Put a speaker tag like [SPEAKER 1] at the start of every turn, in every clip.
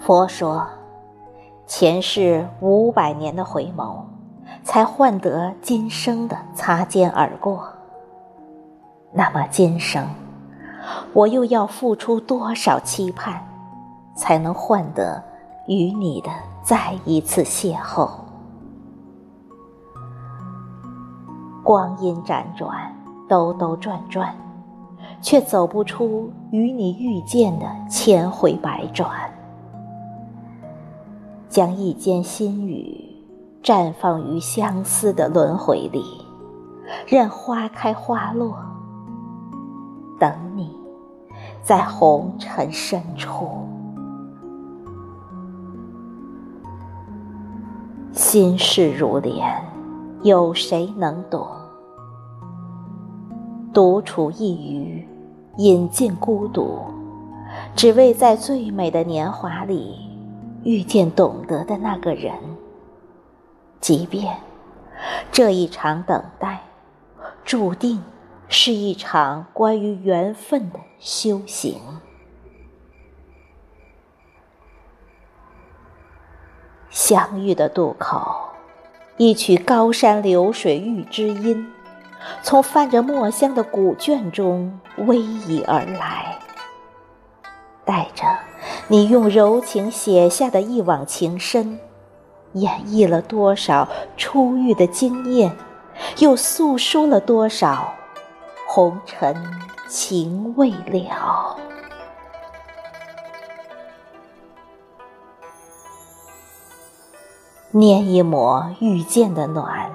[SPEAKER 1] 佛说，前世五百年的回眸，才换得今生的擦肩而过。那么今生，我又要付出多少期盼，才能换得与你的再一次邂逅？光阴辗转，兜兜转转，却走不出与你遇见的千回百转。将一间心语绽放于相思的轮回里，任花开花落，等你，在红尘深处。心事如莲，有谁能懂？独处一隅，饮尽孤独，只为在最美的年华里。遇见懂得的那个人，即便这一场等待，注定是一场关于缘分的修行。相遇的渡口，一曲高山流水遇知音，从泛着墨香的古卷中逶迤而来，带着。你用柔情写下的一往情深，演绎了多少初遇的惊艳，又诉说了多少红尘情未了。念一抹遇见的暖，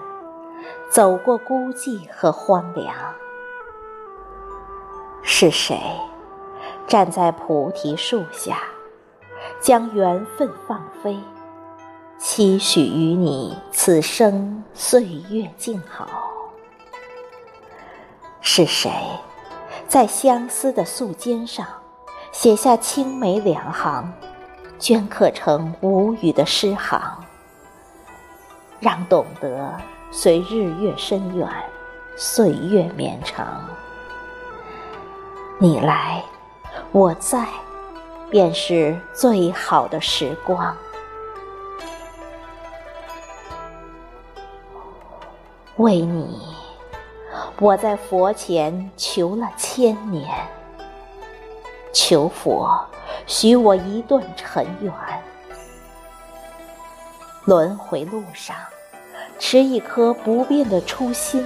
[SPEAKER 1] 走过孤寂和荒凉。是谁站在菩提树下？将缘分放飞，期许与你此生岁月静好。是谁，在相思的素笺上写下青梅两行，镌刻成无语的诗行，让懂得随日月深远，岁月绵长。你来，我在。便是最好的时光。为你，我在佛前求了千年，求佛许我一段尘缘。轮回路上，持一颗不变的初心，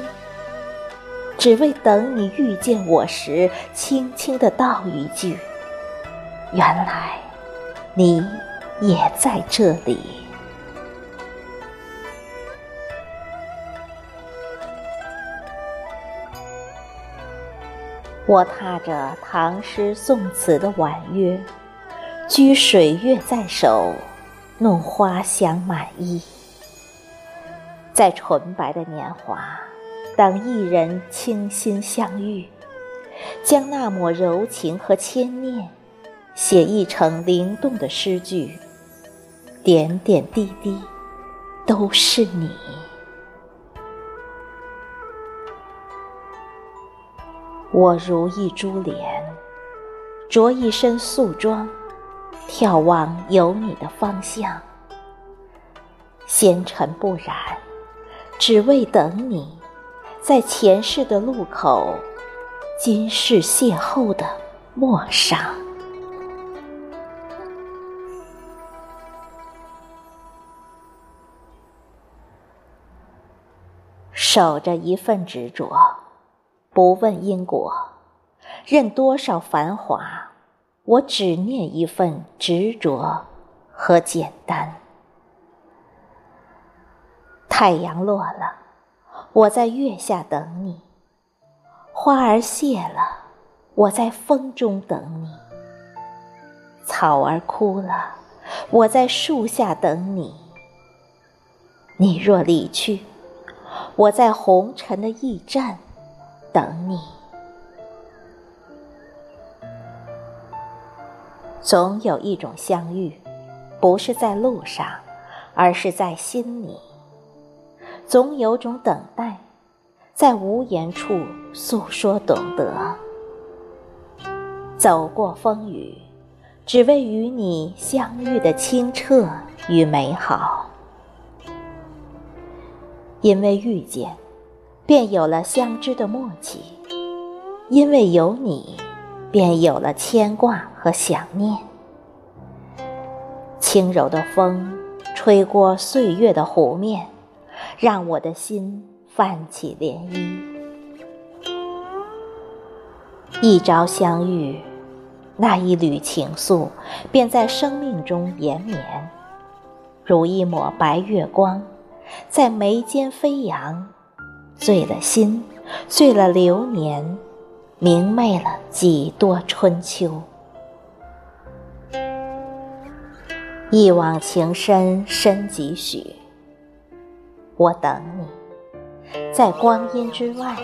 [SPEAKER 1] 只为等你遇见我时，轻轻的道一句。原来，你也在这里。我踏着唐诗宋词的婉约，掬水月在手，弄花香满衣。在纯白的年华，等一人倾心相遇，将那抹柔情和牵念。写一程灵动的诗句，点点滴滴都是你。我如一株莲，着一身素装，眺望有你的方向。纤尘不染，只为等你，在前世的路口，今世邂逅的陌上。守着一份执着，不问因果，任多少繁华，我只念一份执着和简单。太阳落了，我在月下等你；花儿谢了，我在风中等你；草儿枯了，我在树下等你。你若离去。我在红尘的驿站等你，总有一种相遇，不是在路上，而是在心里；总有种等待，在无言处诉说懂得。走过风雨，只为与你相遇的清澈与美好。因为遇见，便有了相知的默契；因为有你，便有了牵挂和想念。轻柔的风，吹过岁月的湖面，让我的心泛起涟漪。一朝相遇。那一缕情愫，便在生命中延绵，如一抹白月光，在眉间飞扬，醉了心，醉了流年，明媚了几多春秋。一往情深深几许？我等你，在光阴之外，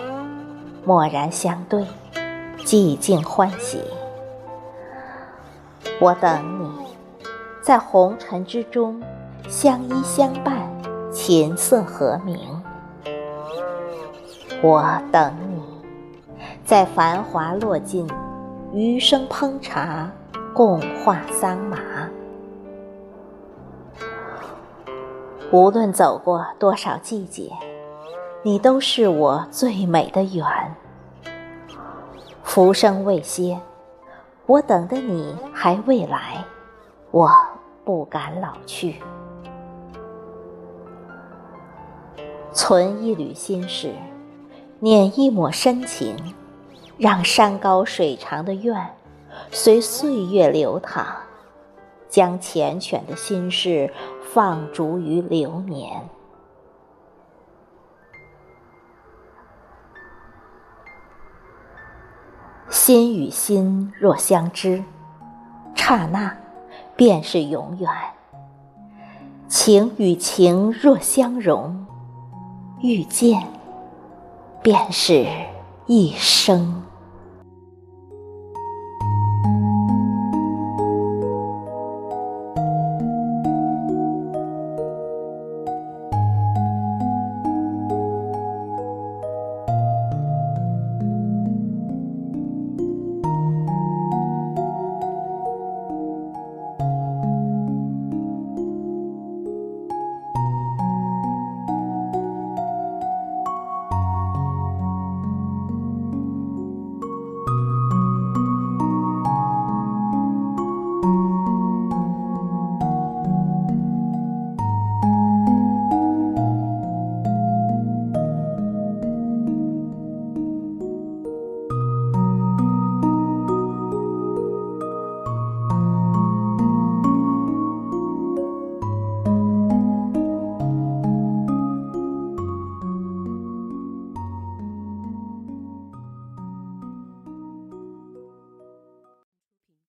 [SPEAKER 1] 蓦然相对，寂静欢喜。我等你，在红尘之中相依相伴，琴瑟和鸣。我等你，在繁华落尽，余生烹茶，共话桑麻。无论走过多少季节，你都是我最美的缘。浮生未歇。我等的你还未来，我不敢老去。存一缕心事，捻一抹深情，让山高水长的愿随岁月流淌，将缱绻的心事放逐于流年。心与心若相知，刹那便是永远；情与情若相融，遇见便是一生。